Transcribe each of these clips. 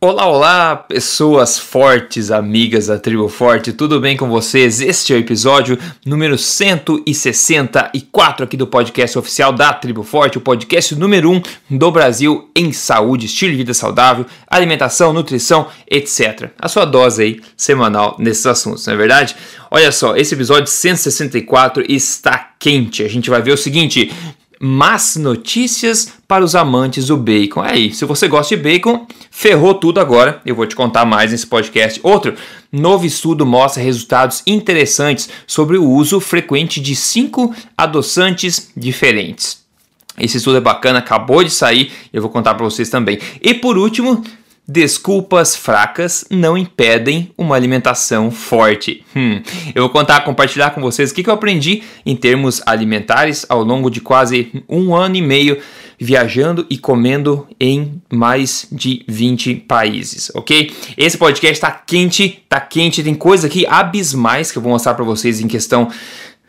Olá, olá, pessoas fortes, amigas da Tribo Forte, tudo bem com vocês? Este é o episódio número 164 aqui do podcast oficial da Tribo Forte, o podcast número 1 do Brasil em saúde, estilo de vida saudável, alimentação, nutrição, etc. A sua dose aí semanal nesses assuntos, não é verdade? Olha só, esse episódio 164 está quente. A gente vai ver o seguinte: más notícias para os amantes do bacon. Aí, se você gosta de bacon, ferrou tudo agora. Eu vou te contar mais nesse podcast. Outro, novo estudo mostra resultados interessantes sobre o uso frequente de cinco adoçantes diferentes. Esse estudo é bacana, acabou de sair, eu vou contar para vocês também. E por último, Desculpas fracas não impedem uma alimentação forte. Hum, eu vou contar, compartilhar com vocês o que eu aprendi em termos alimentares ao longo de quase um ano e meio viajando e comendo em mais de 20 países, ok? Esse podcast está quente, tá quente, tem coisas aqui abismais que eu vou mostrar para vocês em questão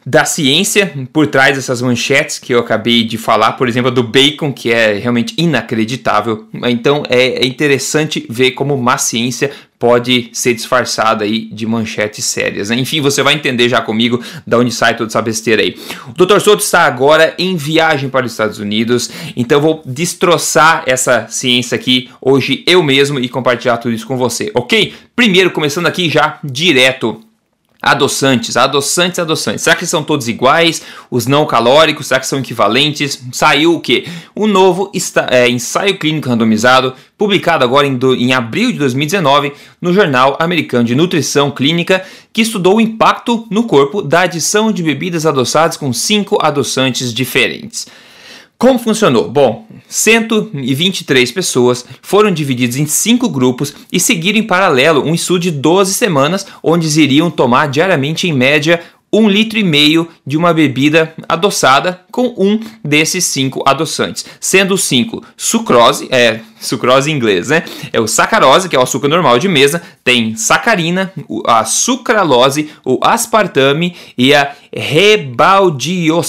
da ciência por trás dessas manchetes que eu acabei de falar, por exemplo, do bacon, que é realmente inacreditável. Então é, é interessante ver como uma ciência pode ser disfarçada aí de manchetes sérias. Né? Enfim, você vai entender já comigo da onde sai toda essa besteira aí. O Dr. Souto está agora em viagem para os Estados Unidos, então vou destroçar essa ciência aqui hoje eu mesmo e compartilhar tudo isso com você, ok? Primeiro, começando aqui já direto Adoçantes, adoçantes, adoçantes. Será que são todos iguais? Os não calóricos, será que são equivalentes? Saiu o que? O novo é, ensaio clínico randomizado, publicado agora em, do, em abril de 2019 no Jornal Americano de Nutrição Clínica, que estudou o impacto no corpo da adição de bebidas adoçadas com cinco adoçantes diferentes. Como funcionou? Bom, 123 pessoas foram divididas em cinco grupos e seguiram em paralelo um estudo de 12 semanas, onde iriam tomar diariamente, em média, um litro e meio de uma bebida adoçada com um desses cinco adoçantes, sendo os cinco sucrose, é sucrose em inglês, né? É o sacarose, que é o açúcar normal de mesa, tem sacarina, a sucralose, o aspartame e a rebaldiocida.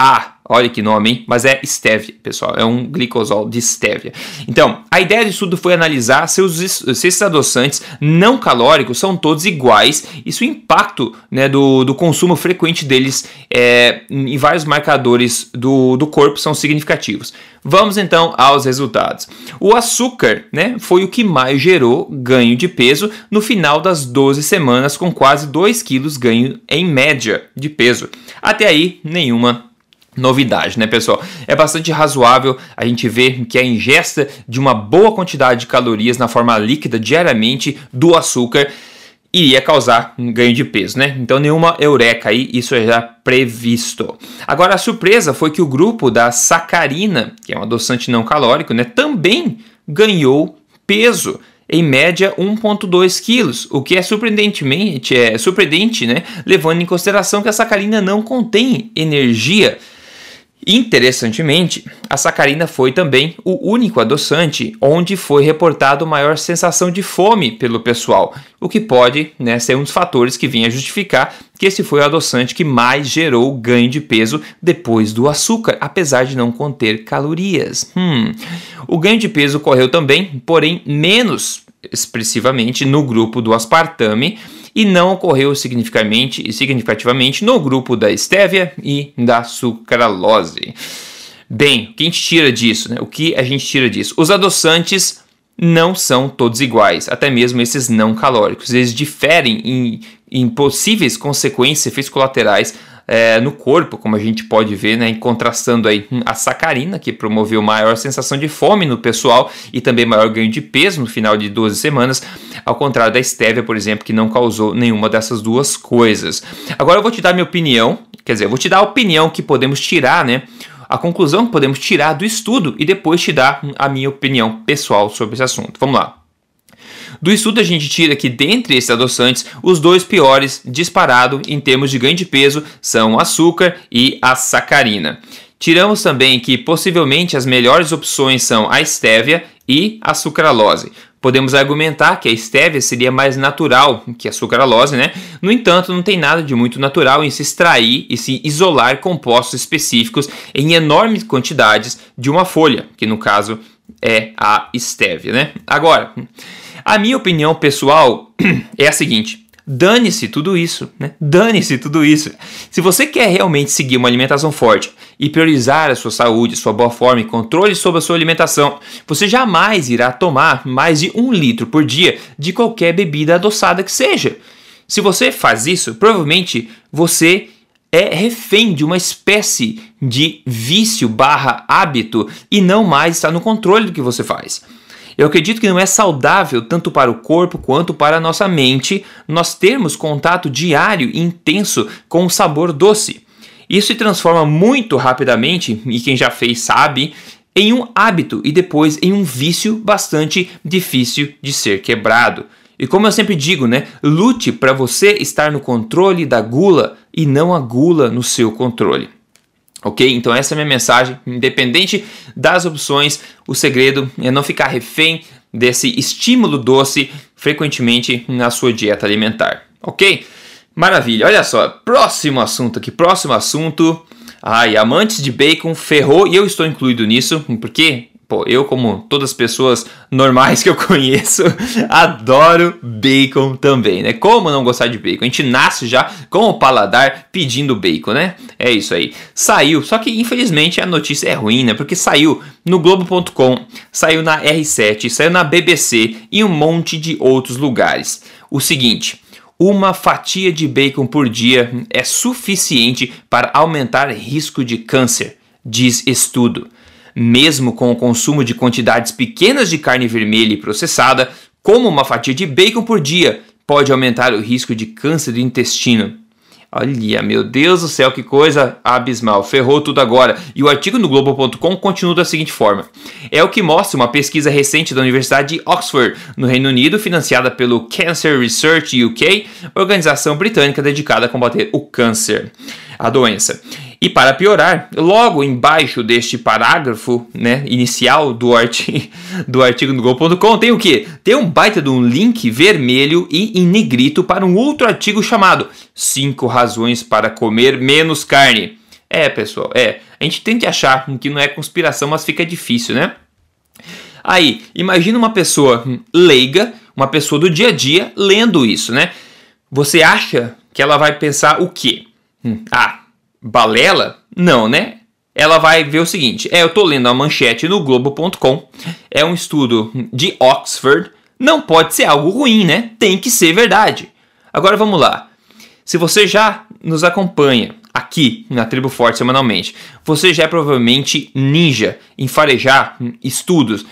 A Olha que nome, hein? Mas é stevia, pessoal. É um glicosol de stevia. Então, a ideia disso tudo foi analisar se, os, se esses adoçantes não calóricos são todos iguais e se o impacto né, do, do consumo frequente deles é, em vários marcadores do, do corpo são significativos. Vamos então aos resultados. O açúcar né, foi o que mais gerou ganho de peso no final das 12 semanas, com quase 2 quilos ganho em média de peso. Até aí, nenhuma novidade, né, pessoal? É bastante razoável a gente ver que a ingesta de uma boa quantidade de calorias na forma líquida diariamente do açúcar iria causar um ganho de peso, né? Então nenhuma eureka aí, isso é já previsto. Agora a surpresa foi que o grupo da sacarina, que é um adoçante não calórico, né, também ganhou peso em média 1,2 quilos, o que é surpreendentemente é surpreendente, né? Levando em consideração que a sacarina não contém energia Interessantemente, a sacarina foi também o único adoçante onde foi reportado maior sensação de fome pelo pessoal, o que pode né, ser um dos fatores que vinha justificar que esse foi o adoçante que mais gerou ganho de peso depois do açúcar, apesar de não conter calorias. Hum. O ganho de peso ocorreu também, porém menos expressivamente no grupo do aspartame e não ocorreu significativamente, significativamente no grupo da estévia e da sucralose. Bem, o que a gente tira disso? Né? O que a gente tira disso? Os adoçantes não são todos iguais, até mesmo esses não calóricos. Eles diferem em, em possíveis consequências, efeitos colaterais é, no corpo, como a gente pode ver, né, contrastando aí a sacarina, que promoveu maior sensação de fome no pessoal e também maior ganho de peso no final de 12 semanas, ao contrário da estévia, por exemplo, que não causou nenhuma dessas duas coisas. Agora eu vou te dar minha opinião, quer dizer, eu vou te dar a opinião que podemos tirar, né? A conclusão que podemos tirar do estudo e depois te dar a minha opinião pessoal sobre esse assunto. Vamos lá. Do estudo a gente tira que dentre esses adoçantes, os dois piores disparado em termos de ganho de peso são o açúcar e a sacarina. Tiramos também que possivelmente as melhores opções são a estévia e a sucralose. Podemos argumentar que a estévia seria mais natural que a sucralose, né? No entanto, não tem nada de muito natural em se extrair e se isolar compostos específicos em enormes quantidades de uma folha, que no caso é a estévia, né? Agora, a minha opinião pessoal é a seguinte: dane-se tudo isso, né? Dane-se tudo isso. Se você quer realmente seguir uma alimentação forte e priorizar a sua saúde, sua boa forma e controle sobre a sua alimentação, você jamais irá tomar mais de um litro por dia de qualquer bebida adoçada que seja. Se você faz isso, provavelmente você é refém de uma espécie de vício barra hábito e não mais está no controle do que você faz. Eu acredito que não é saudável tanto para o corpo quanto para a nossa mente nós termos contato diário e intenso com o sabor doce. Isso se transforma muito rapidamente, e quem já fez sabe, em um hábito e depois em um vício bastante difícil de ser quebrado. E como eu sempre digo, né? Lute para você estar no controle da gula e não a gula no seu controle. Ok? Então, essa é a minha mensagem. Independente das opções, o segredo é não ficar refém desse estímulo doce frequentemente na sua dieta alimentar. Ok? Maravilha. Olha só, próximo assunto aqui. Próximo assunto. Ai, amantes de bacon ferrou e eu estou incluído nisso, porque Pô, eu, como todas as pessoas normais que eu conheço, adoro bacon também, né? Como não gostar de bacon? A gente nasce já com o paladar pedindo bacon, né? É isso aí. Saiu, só que infelizmente a notícia é ruim, né? Porque saiu no Globo.com, saiu na R7, saiu na BBC e um monte de outros lugares. O seguinte. Uma fatia de bacon por dia é suficiente para aumentar risco de câncer, diz estudo mesmo com o consumo de quantidades pequenas de carne vermelha e processada, como uma fatia de bacon por dia, pode aumentar o risco de câncer do intestino. Olha, meu Deus do céu, que coisa abismal. Ferrou tudo agora. E o artigo no Globo.com continua da seguinte forma: É o que mostra uma pesquisa recente da Universidade de Oxford, no Reino Unido, financiada pelo Cancer Research UK, organização britânica dedicada a combater o câncer, a doença. E para piorar, logo embaixo deste parágrafo né, inicial do, arti do artigo no Go.com tem o que? Tem um baita de um link vermelho e em negrito para um outro artigo chamado 5 razões para comer menos carne. É, pessoal, é. A gente tende a achar que não é conspiração, mas fica difícil, né? Aí, imagina uma pessoa leiga, uma pessoa do dia a dia, lendo isso, né? Você acha que ela vai pensar o quê? Hum, ah, balela? Não, né? Ela vai ver o seguinte: é, eu tô lendo a manchete no Globo.com, é um estudo de Oxford, não pode ser algo ruim, né? Tem que ser verdade. Agora vamos lá. Se você já nos acompanha aqui na Tribo Forte semanalmente, você já é provavelmente ninja em farejar estudos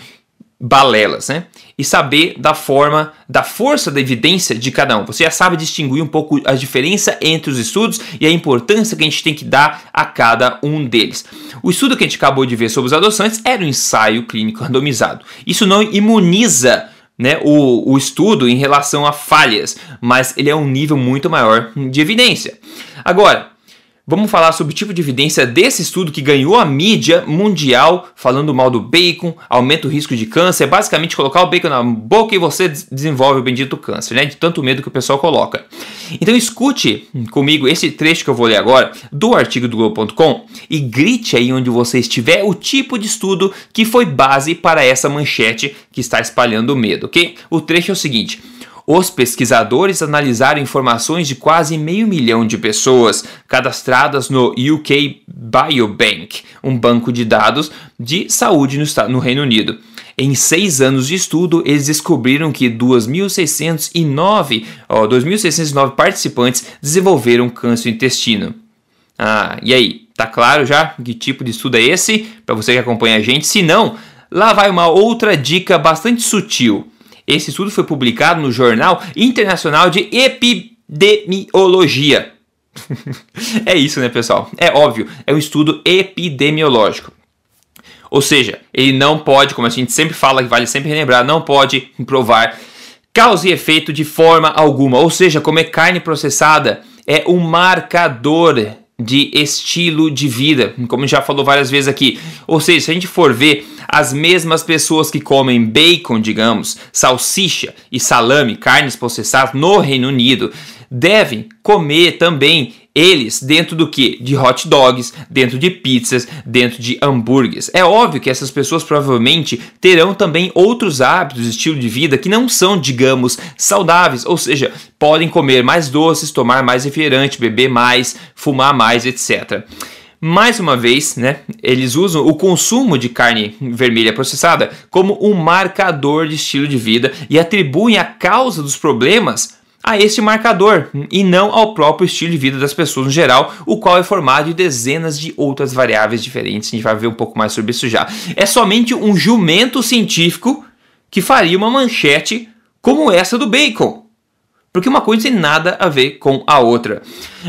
balelas, né? E saber da forma, da força da evidência de cada um. Você já sabe distinguir um pouco a diferença entre os estudos e a importância que a gente tem que dar a cada um deles. O estudo que a gente acabou de ver sobre os adoçantes era um ensaio clínico randomizado. Isso não imuniza né, o, o estudo em relação a falhas, mas ele é um nível muito maior de evidência. Agora, Vamos falar sobre o tipo de evidência desse estudo que ganhou a mídia mundial falando mal do bacon, aumenta o risco de câncer, é basicamente colocar o bacon na boca e você desenvolve o bendito câncer, né? De tanto medo que o pessoal coloca. Então escute comigo esse trecho que eu vou ler agora do artigo do Globo.com e grite aí onde você estiver o tipo de estudo que foi base para essa manchete que está espalhando o medo, ok? O trecho é o seguinte. Os pesquisadores analisaram informações de quase meio milhão de pessoas cadastradas no UK Biobank, um banco de dados de saúde no Reino Unido. Em seis anos de estudo, eles descobriram que 2.609, oh, 2.609 participantes desenvolveram câncer intestino. Ah, e aí? Tá claro já que tipo de estudo é esse? Para você que acompanha a gente. Se não, lá vai uma outra dica bastante sutil. Esse estudo foi publicado no Jornal Internacional de Epidemiologia. é isso, né, pessoal? É óbvio, é um estudo epidemiológico. Ou seja, ele não pode, como a gente sempre fala, que vale sempre relembrar, não pode provar causa e efeito de forma alguma. Ou seja, comer carne processada é um marcador de estilo de vida, como já falou várias vezes aqui. Ou seja, se a gente for ver as mesmas pessoas que comem bacon, digamos, salsicha e salame, carnes processadas no Reino Unido, devem comer também Eles dentro do que? De hot dogs, dentro de pizzas, dentro de hambúrgueres. É óbvio que essas pessoas provavelmente terão também outros hábitos, estilo de vida que não são, digamos, saudáveis, ou seja, podem comer mais doces, tomar mais refrigerante, beber mais, fumar mais, etc. Mais uma vez, né, eles usam o consumo de carne vermelha processada como um marcador de estilo de vida e atribuem a causa dos problemas a este marcador e não ao próprio estilo de vida das pessoas no geral, o qual é formado de dezenas de outras variáveis diferentes. A gente vai ver um pouco mais sobre isso já. É somente um jumento científico que faria uma manchete como essa do bacon porque uma coisa tem nada a ver com a outra.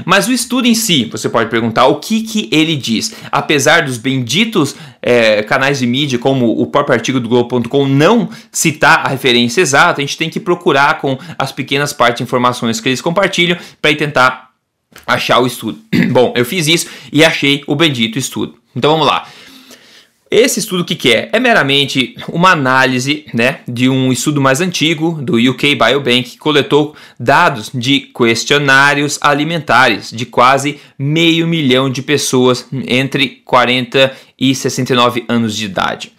Mas o estudo em si, você pode perguntar o que, que ele diz. Apesar dos benditos é, canais de mídia, como o próprio artigo do Globo.com, não citar a referência exata, a gente tem que procurar com as pequenas partes de informações que eles compartilham para tentar achar o estudo. Bom, eu fiz isso e achei o bendito estudo. Então vamos lá. Esse estudo que, que é? É meramente uma análise né, de um estudo mais antigo do UK Biobank que coletou dados de questionários alimentares de quase meio milhão de pessoas entre 40 e 69 anos de idade.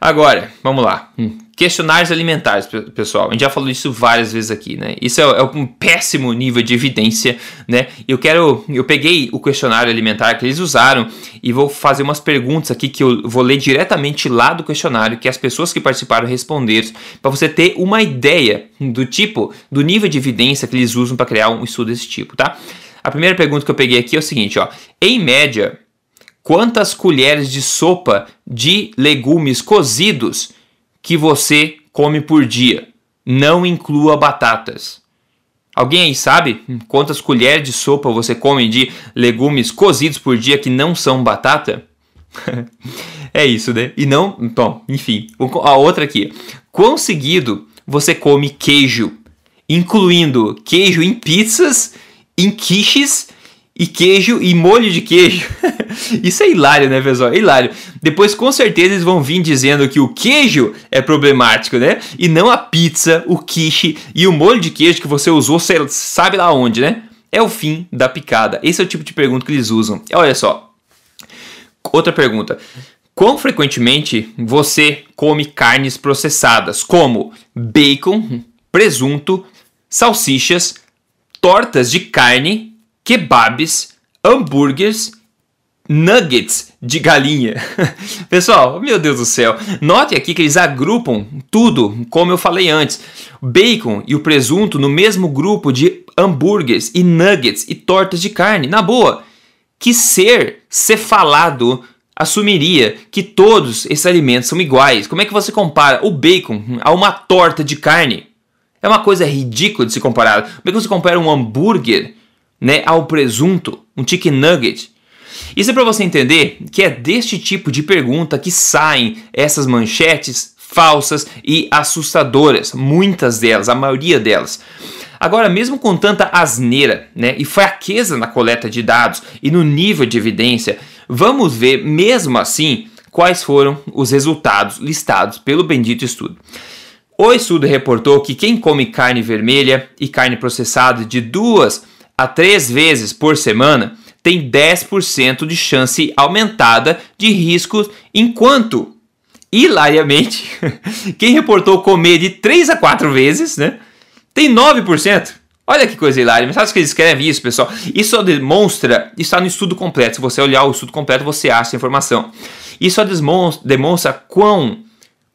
Agora, vamos lá. Questionários alimentares, pessoal. A gente já falou isso várias vezes aqui, né? Isso é, é, um péssimo nível de evidência, né? Eu quero, eu peguei o questionário alimentar que eles usaram e vou fazer umas perguntas aqui que eu vou ler diretamente lá do questionário que as pessoas que participaram responderam, para você ter uma ideia do tipo, do nível de evidência que eles usam para criar um estudo desse tipo, tá? A primeira pergunta que eu peguei aqui é o seguinte, ó. Em média, quantas colheres de sopa de legumes cozidos que você come por dia. Não inclua batatas. Alguém aí sabe quantas colheres de sopa você come de legumes cozidos por dia que não são batata? é isso, né? E não. Bom, enfim. A outra aqui. Quão seguido você come queijo? Incluindo queijo em pizzas, em quiches e queijo e molho de queijo. Isso é hilário, né, pessoal? É hilário. Depois, com certeza, eles vão vir dizendo que o queijo é problemático, né? E não a pizza, o quiche e o molho de queijo que você usou, você sabe lá onde, né? É o fim da picada. Esse é o tipo de pergunta que eles usam. Olha só. Outra pergunta. Quão frequentemente você come carnes processadas, como bacon, presunto, salsichas, tortas de carne kebabs, hambúrgueres, nuggets de galinha. Pessoal, meu Deus do céu, note aqui que eles agrupam tudo, como eu falei antes, bacon e o presunto no mesmo grupo de hambúrgueres e nuggets e tortas de carne. Na boa, que ser cefalado assumiria que todos esses alimentos são iguais? Como é que você compara o bacon a uma torta de carne? É uma coisa ridícula de se comparar. Como é que você compara um hambúrguer né, ao presunto, um chicken nugget. Isso é para você entender que é deste tipo de pergunta que saem essas manchetes falsas e assustadoras, muitas delas, a maioria delas. Agora, mesmo com tanta asneira né, e fraqueza na coleta de dados e no nível de evidência, vamos ver, mesmo assim, quais foram os resultados listados pelo bendito estudo. O estudo reportou que quem come carne vermelha e carne processada de duas a três vezes por semana tem 10% de chance aumentada de riscos, enquanto, hilariamente, quem reportou comer de 3 a 4 vezes, né, tem 9%. Olha que coisa hilária, mas sabe que eles escrevem isso, pessoal? Isso só demonstra, está no estudo completo. Se você olhar o estudo completo, você acha a informação. Isso só demonstra, demonstra quão,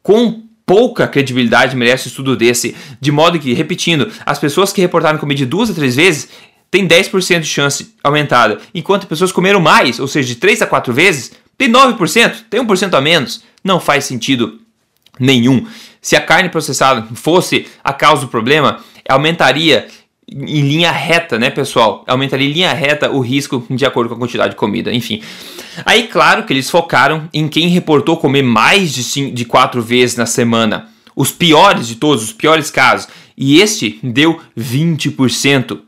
quão pouca credibilidade merece um estudo desse. De modo que, repetindo, as pessoas que reportaram comer de duas a três vezes tem 10% de chance aumentada, enquanto pessoas comeram mais, ou seja, de 3 a 4 vezes, tem 9%, tem 1% a menos. Não faz sentido nenhum. Se a carne processada fosse a causa do problema, aumentaria em linha reta, né, pessoal? Aumentaria em linha reta o risco de acordo com a quantidade de comida, enfim. Aí, claro que eles focaram em quem reportou comer mais de, cinco, de quatro vezes na semana. Os piores de todos, os piores casos. E este deu 20%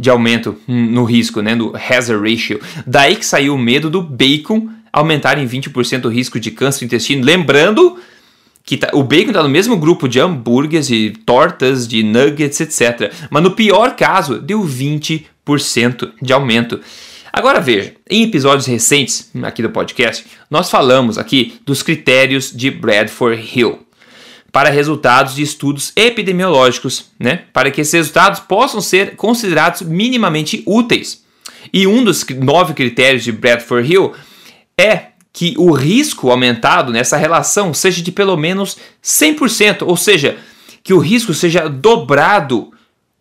de aumento no risco, né, do hazard ratio. Daí que saiu o medo do bacon aumentar em 20% o risco de câncer do intestino. Lembrando que tá, o bacon está no mesmo grupo de hambúrgueres, de tortas, de nuggets, etc. Mas no pior caso, deu 20% de aumento. Agora veja, em episódios recentes aqui do podcast, nós falamos aqui dos critérios de Bradford Hill para resultados de estudos epidemiológicos, né? Para que esses resultados possam ser considerados minimamente úteis. E um dos nove critérios de Bradford Hill é que o risco aumentado nessa relação seja de pelo menos 100%, ou seja, que o risco seja dobrado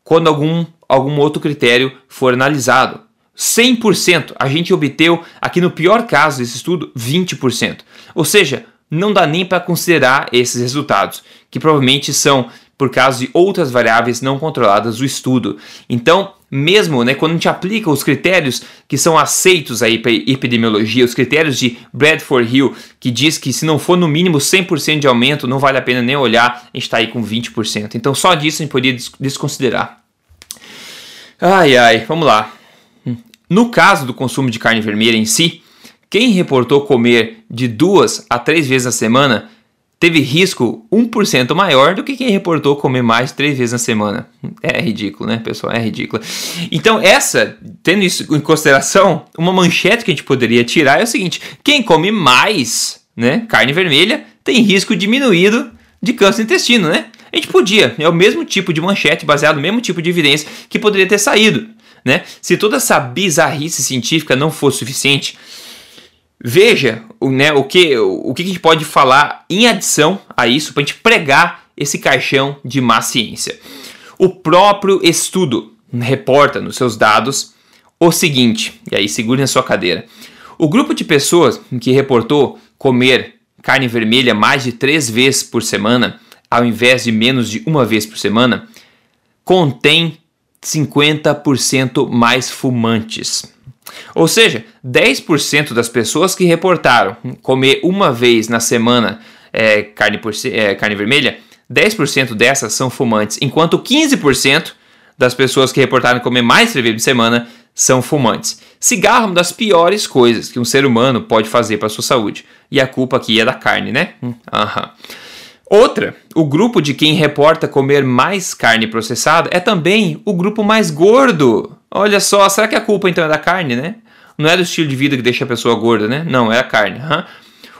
quando algum, algum outro critério for analisado. 100%. A gente obteve, aqui no pior caso desse estudo, 20%. Ou seja, não dá nem para considerar esses resultados, que provavelmente são por causa de outras variáveis não controladas do estudo. Então, mesmo né, quando a gente aplica os critérios que são aceitos aí para epidemiologia, os critérios de Bradford Hill, que diz que se não for no mínimo 100% de aumento, não vale a pena nem olhar, a gente está aí com 20%. Então, só disso a gente poderia desconsiderar. Ai, ai, vamos lá. No caso do consumo de carne vermelha em si, quem reportou comer de duas a três vezes na semana teve risco 1% maior do que quem reportou comer mais de três vezes na semana. É ridículo, né, pessoal? É ridículo. Então, essa, tendo isso em consideração, uma manchete que a gente poderia tirar é o seguinte: quem come mais né, carne vermelha tem risco diminuído de câncer no intestino, né? A gente podia, é o mesmo tipo de manchete, baseado no mesmo tipo de evidência que poderia ter saído. Né? Se toda essa bizarrice científica não fosse suficiente, veja né, o, que, o que a gente pode falar em adição a isso para a gente pregar esse caixão de má ciência. O próprio estudo reporta nos seus dados o seguinte, e aí segure na sua cadeira. O grupo de pessoas que reportou comer carne vermelha mais de três vezes por semana, ao invés de menos de uma vez por semana, contém 50% mais fumantes. Ou seja, 10% das pessoas que reportaram comer uma vez na semana é, carne, por, é, carne vermelha, 10% dessas são fumantes, enquanto 15% das pessoas que reportaram comer mais de por semana são fumantes. Cigarro é uma das piores coisas que um ser humano pode fazer para sua saúde. E a culpa aqui é da carne, né? Uhum. Outra, o grupo de quem reporta comer mais carne processada é também o grupo mais gordo. Olha só, será que a culpa então é da carne, né? Não é do estilo de vida que deixa a pessoa gorda, né? Não, é a carne.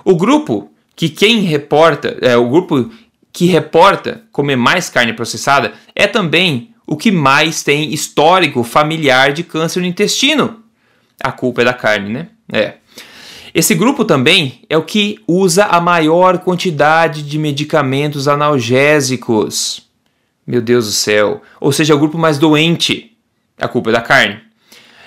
O grupo que quem reporta, é o grupo que reporta comer mais carne processada é também o que mais tem histórico familiar de câncer no intestino. A culpa é da carne, né? É. Esse grupo também é o que usa a maior quantidade de medicamentos analgésicos. Meu Deus do céu. Ou seja, é o grupo mais doente. A culpa é da carne.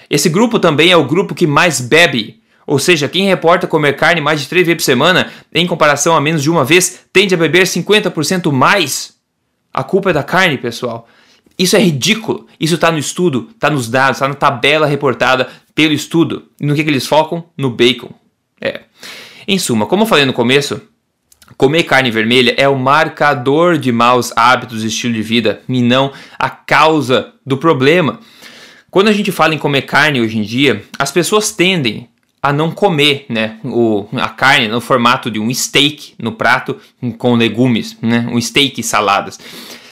Esse grupo também é o grupo que mais bebe. Ou seja, quem reporta comer carne mais de três vezes por semana, em comparação a menos de uma vez, tende a beber 50% mais. A culpa é da carne, pessoal. Isso é ridículo. Isso está no estudo, está nos dados, está na tabela reportada pelo estudo. E no que, que eles focam? No bacon. É. Em suma, como eu falei no começo, comer carne vermelha é o marcador de maus hábitos e estilo de vida e não a causa do problema. Quando a gente fala em comer carne hoje em dia, as pessoas tendem a não comer né, o, a carne no formato de um steak no prato com legumes, né, um steak e saladas.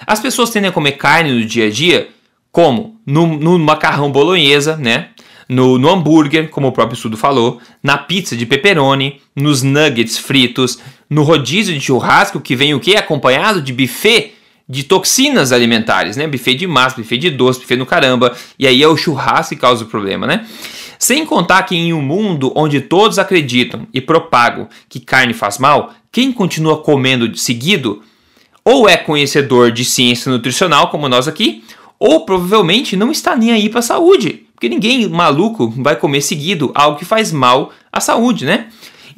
As pessoas tendem a comer carne no dia a dia como? No, no macarrão bolonhesa, né? no, no hambúrguer, como o próprio estudo falou, na pizza de pepperoni, nos nuggets fritos, no rodízio de churrasco que vem o que? Acompanhado de buffet de toxinas alimentares, né? Buffet de massa, buffet de doce, buffet no caramba. E aí é o churrasco que causa o problema, né? Sem contar que em um mundo onde todos acreditam e propagam que carne faz mal, quem continua comendo seguido ou é conhecedor de ciência nutricional, como nós aqui, ou provavelmente não está nem aí para a saúde. Porque ninguém maluco vai comer seguido algo que faz mal à saúde, né?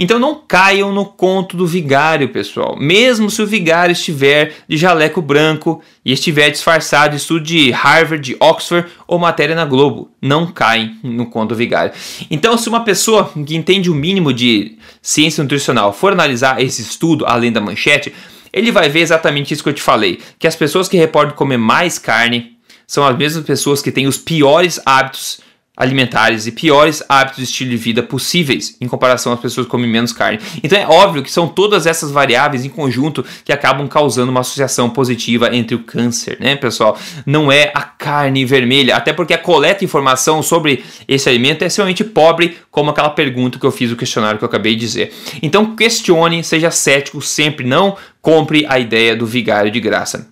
Então não caiam no conto do vigário, pessoal. Mesmo se o vigário estiver de jaleco branco e estiver disfarçado de estudo de Harvard, de Oxford ou matéria na Globo, não caem no conto do vigário. Então, se uma pessoa que entende o mínimo de ciência nutricional for analisar esse estudo além da manchete, ele vai ver exatamente isso que eu te falei, que as pessoas que reportam comer mais carne são as mesmas pessoas que têm os piores hábitos alimentares e piores hábitos de estilo de vida possíveis em comparação às pessoas que comem menos carne. Então é óbvio que são todas essas variáveis em conjunto que acabam causando uma associação positiva entre o câncer, né, pessoal? Não é a carne vermelha, até porque a coleta de informação sobre esse alimento é extremamente pobre, como aquela pergunta que eu fiz no questionário que eu acabei de dizer. Então questione, seja cético, sempre não compre a ideia do vigário de graça.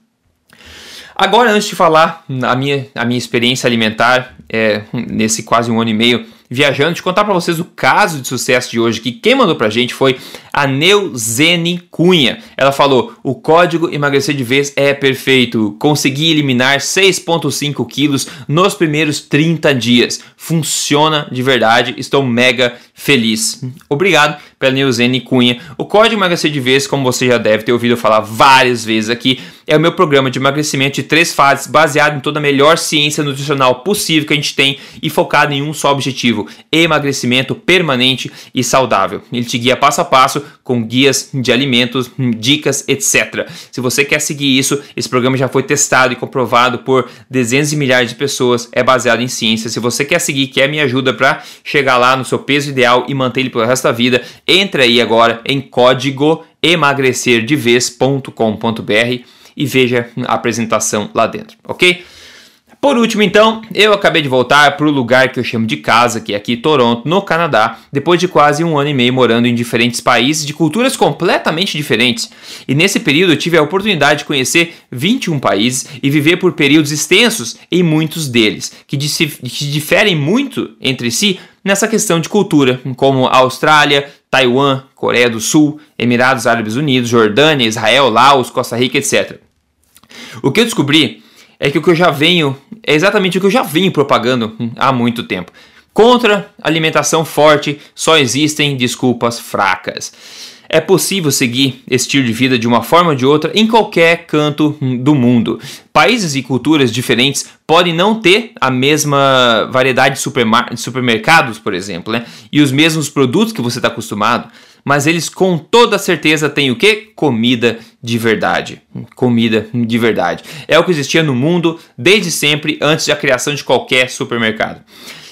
Agora, antes de falar a minha, a minha experiência alimentar é, nesse quase um ano e meio viajando, de contar para vocês o caso de sucesso de hoje, que quem mandou pra gente foi a Neuzene Cunha. Ela falou: o código emagrecer de vez é perfeito. Consegui eliminar 6,5 quilos nos primeiros 30 dias. Funciona de verdade, estou mega feliz. Obrigado pela Neuzene Cunha. O código emagrecer de vez, como você já deve ter ouvido falar várias vezes aqui, é o meu programa de emagrecimento de três fases, baseado em toda a melhor ciência nutricional possível que a gente tem e focado em um só objetivo: emagrecimento permanente e saudável. Ele te guia passo a passo com guias de alimentos, dicas, etc. Se você quer seguir isso, esse programa já foi testado e comprovado por dezenas de milhares de pessoas, é baseado em ciência. Se você quer seguir, quer me ajuda para chegar lá no seu peso ideal e manter ele pelo resto da vida, entre aí agora em código emagrecerdevez.com.br e veja a apresentação lá dentro, ok? Por último, então, eu acabei de voltar para o lugar que eu chamo de casa, que é aqui Toronto, no Canadá, depois de quase um ano e meio morando em diferentes países de culturas completamente diferentes. E nesse período eu tive a oportunidade de conhecer 21 países e viver por períodos extensos em muitos deles, que, que diferem muito entre si nessa questão de cultura, como Austrália, Taiwan, Coreia do Sul, Emirados Árabes Unidos, Jordânia, Israel, Laos, Costa Rica, etc. O que eu descobri é que o que eu já venho, é exatamente o que eu já venho propagando há muito tempo. Contra alimentação forte só existem desculpas fracas. É possível seguir esse estilo de vida de uma forma ou de outra em qualquer canto do mundo. Países e culturas diferentes podem não ter a mesma variedade de, de supermercados, por exemplo, né? e os mesmos produtos que você está acostumado, mas eles com toda certeza têm o que? Comida de verdade. Comida de verdade. É o que existia no mundo desde sempre, antes da criação de qualquer supermercado.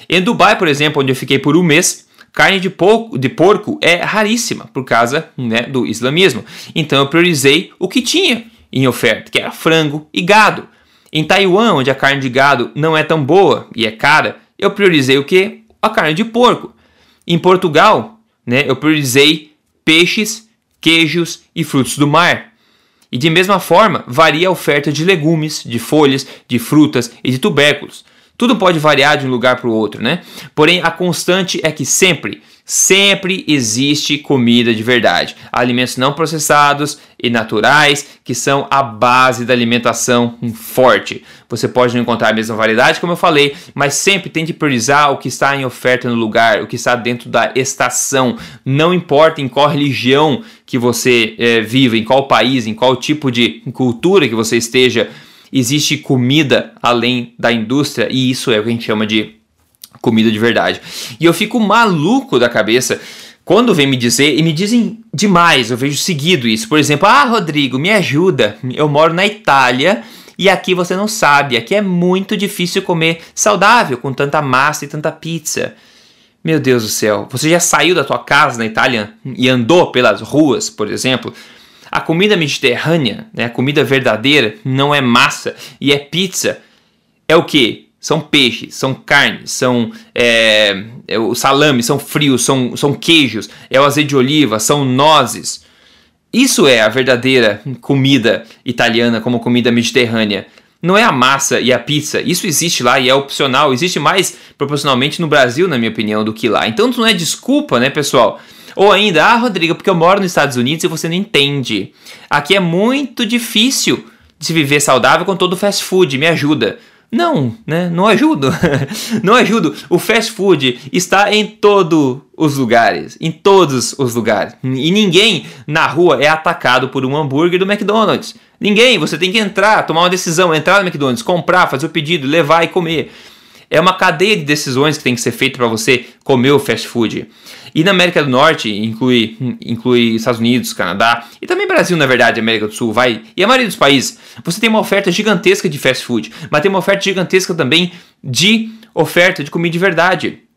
Em Dubai, por exemplo, onde eu fiquei por um mês, carne de porco, de porco é raríssima por causa né, do islamismo. Então eu priorizei o que tinha em oferta, que era frango e gado. Em Taiwan, onde a carne de gado não é tão boa e é cara, eu priorizei o que? A carne de porco. Em Portugal, né, eu priorizei peixes, queijos e frutos do mar. E de mesma forma, varia a oferta de legumes, de folhas, de frutas e de tubérculos. Tudo pode variar de um lugar para o outro, né? Porém, a constante é que sempre, sempre existe comida de verdade. Alimentos não processados e naturais que são a base da alimentação forte. Você pode não encontrar a mesma variedade, como eu falei, mas sempre tente priorizar o que está em oferta no lugar, o que está dentro da estação. Não importa em qual religião que você é, vive, em qual país, em qual tipo de cultura que você esteja existe comida além da indústria e isso é o que a gente chama de comida de verdade. E eu fico maluco da cabeça quando vem me dizer, e me dizem demais, eu vejo seguido isso. Por exemplo, ah, Rodrigo, me ajuda. Eu moro na Itália e aqui você não sabe, aqui é muito difícil comer saudável com tanta massa e tanta pizza. Meu Deus do céu, você já saiu da tua casa na Itália e andou pelas ruas, por exemplo? A comida mediterrânea, né, a comida verdadeira, não é massa e é pizza. É o que? São peixes, são carnes, são é, é, o salame, são frios, são, são queijos, é o azeite de oliva, são nozes. Isso é a verdadeira comida italiana como comida mediterrânea. Não é a massa e a pizza. Isso existe lá e é opcional. Existe mais proporcionalmente no Brasil, na minha opinião, do que lá. Então não é desculpa, né, pessoal? Ou ainda, ah, Rodrigo, porque eu moro nos Estados Unidos e você não entende. Aqui é muito difícil de se viver saudável com todo o fast food, me ajuda. Não, né? Não ajudo. não ajudo. O fast food está em todos os lugares, em todos os lugares. E ninguém na rua é atacado por um hambúrguer do McDonald's. Ninguém, você tem que entrar, tomar uma decisão, entrar no McDonald's, comprar, fazer o pedido, levar e comer. É uma cadeia de decisões que tem que ser feita para você comer o fast food. E na América do Norte, inclui, inclui Estados Unidos, Canadá e também Brasil, na verdade, América do Sul, vai. E a maioria dos países, você tem uma oferta gigantesca de fast food, mas tem uma oferta gigantesca também de oferta de comida de verdade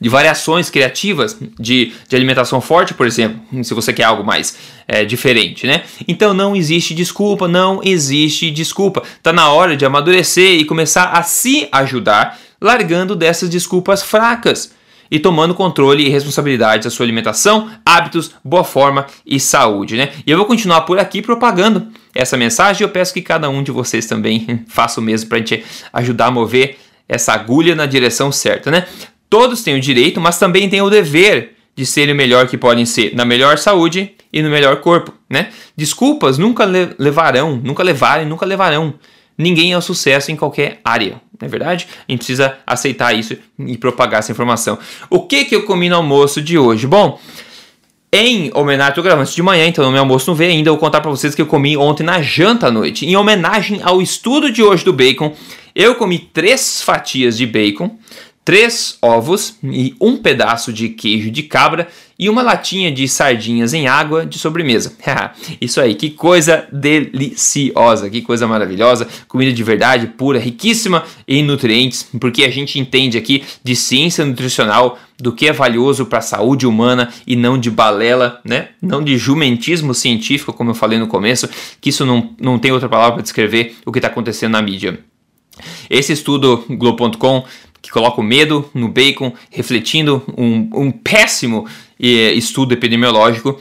de variações criativas de, de alimentação forte, por exemplo, se você quer algo mais é, diferente, né? Então não existe desculpa, não existe desculpa. Tá na hora de amadurecer e começar a se ajudar, largando dessas desculpas fracas e tomando controle e responsabilidade da sua alimentação, hábitos, boa forma e saúde, né? E eu vou continuar por aqui propagando essa mensagem e eu peço que cada um de vocês também faça o mesmo para a gente ajudar a mover essa agulha na direção certa, né? Todos têm o direito, mas também têm o dever de serem o melhor que podem ser, na melhor saúde e no melhor corpo, né? Desculpas nunca le levarão, nunca levaram e nunca levarão ninguém ao sucesso em qualquer área, não é verdade? A gente precisa aceitar isso e propagar essa informação. O que que eu comi no almoço de hoje? Bom, em homenagem, estou gravando isso de manhã, então no meu almoço não vê ainda, eu vou contar para vocês que eu comi ontem na janta à noite. Em homenagem ao estudo de hoje do bacon, eu comi três fatias de bacon, três ovos e um pedaço de queijo de cabra e uma latinha de sardinhas em água de sobremesa. Isso aí, que coisa deliciosa, que coisa maravilhosa, comida de verdade, pura, riquíssima em nutrientes, porque a gente entende aqui de ciência nutricional do que é valioso para a saúde humana e não de balela, né? Não de jumentismo científico, como eu falei no começo, que isso não, não tem outra palavra para descrever o que está acontecendo na mídia. Esse estudo Globo.com que coloca o medo no bacon, refletindo um, um péssimo estudo epidemiológico,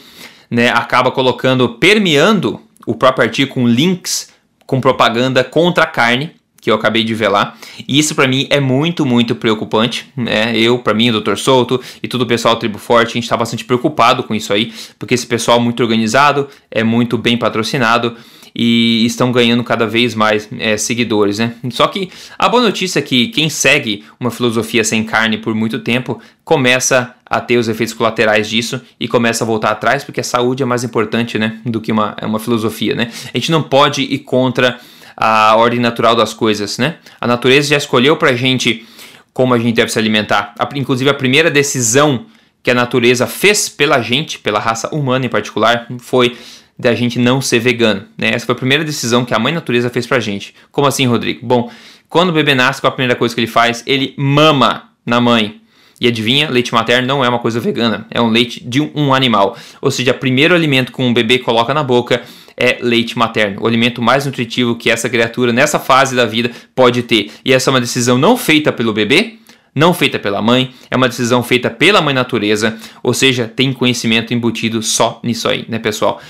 né, acaba colocando, permeando o próprio artigo com links com propaganda contra a carne, que eu acabei de ver lá. E isso para mim é muito, muito preocupante. Né? Eu, para mim, o Dr. Souto e todo o pessoal do Tribo Forte, a gente está bastante preocupado com isso aí, porque esse pessoal é muito organizado, é muito bem patrocinado e estão ganhando cada vez mais é, seguidores, né? Só que a boa notícia é que quem segue uma filosofia sem carne por muito tempo começa a ter os efeitos colaterais disso e começa a voltar atrás, porque a saúde é mais importante, né, do que uma, uma filosofia, né? A gente não pode ir contra a ordem natural das coisas, né? A natureza já escolheu pra gente como a gente deve se alimentar. Inclusive a primeira decisão que a natureza fez pela gente, pela raça humana em particular, foi da gente não ser vegano. Né? Essa foi a primeira decisão que a mãe natureza fez pra gente. Como assim, Rodrigo? Bom, quando o bebê nasce, qual a primeira coisa que ele faz? Ele mama na mãe. E adivinha, leite materno não é uma coisa vegana, é um leite de um animal. Ou seja, o primeiro alimento que um bebê coloca na boca é leite materno, o alimento mais nutritivo que essa criatura nessa fase da vida pode ter. E essa é uma decisão não feita pelo bebê, não feita pela mãe, é uma decisão feita pela mãe natureza, ou seja, tem conhecimento embutido só nisso aí, né, pessoal?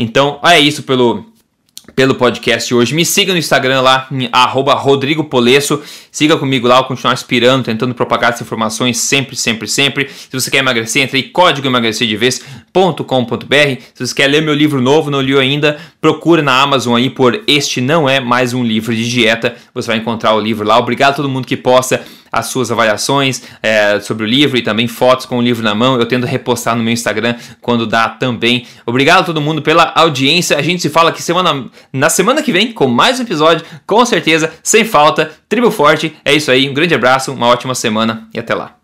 Então, é isso pelo pelo podcast hoje. Me siga no Instagram lá, arroba Rodrigo Polesso. Siga comigo lá, eu continuar inspirando, tentando propagar essas informações sempre, sempre, sempre. Se você quer emagrecer, entre em código. Se você quer ler meu livro novo, não li ainda, procura na Amazon aí por Este Não É Mais Um Livro de Dieta. Você vai encontrar o livro lá. Obrigado a todo mundo que posta as suas avaliações é, sobre o livro e também fotos com o livro na mão. Eu tento repostar no meu Instagram quando dá também. Obrigado a todo mundo pela audiência. A gente se fala aqui semana, na semana que vem com mais um episódio, com certeza, sem falta. Tribo Forte, é isso aí. Um grande abraço, uma ótima semana e até lá.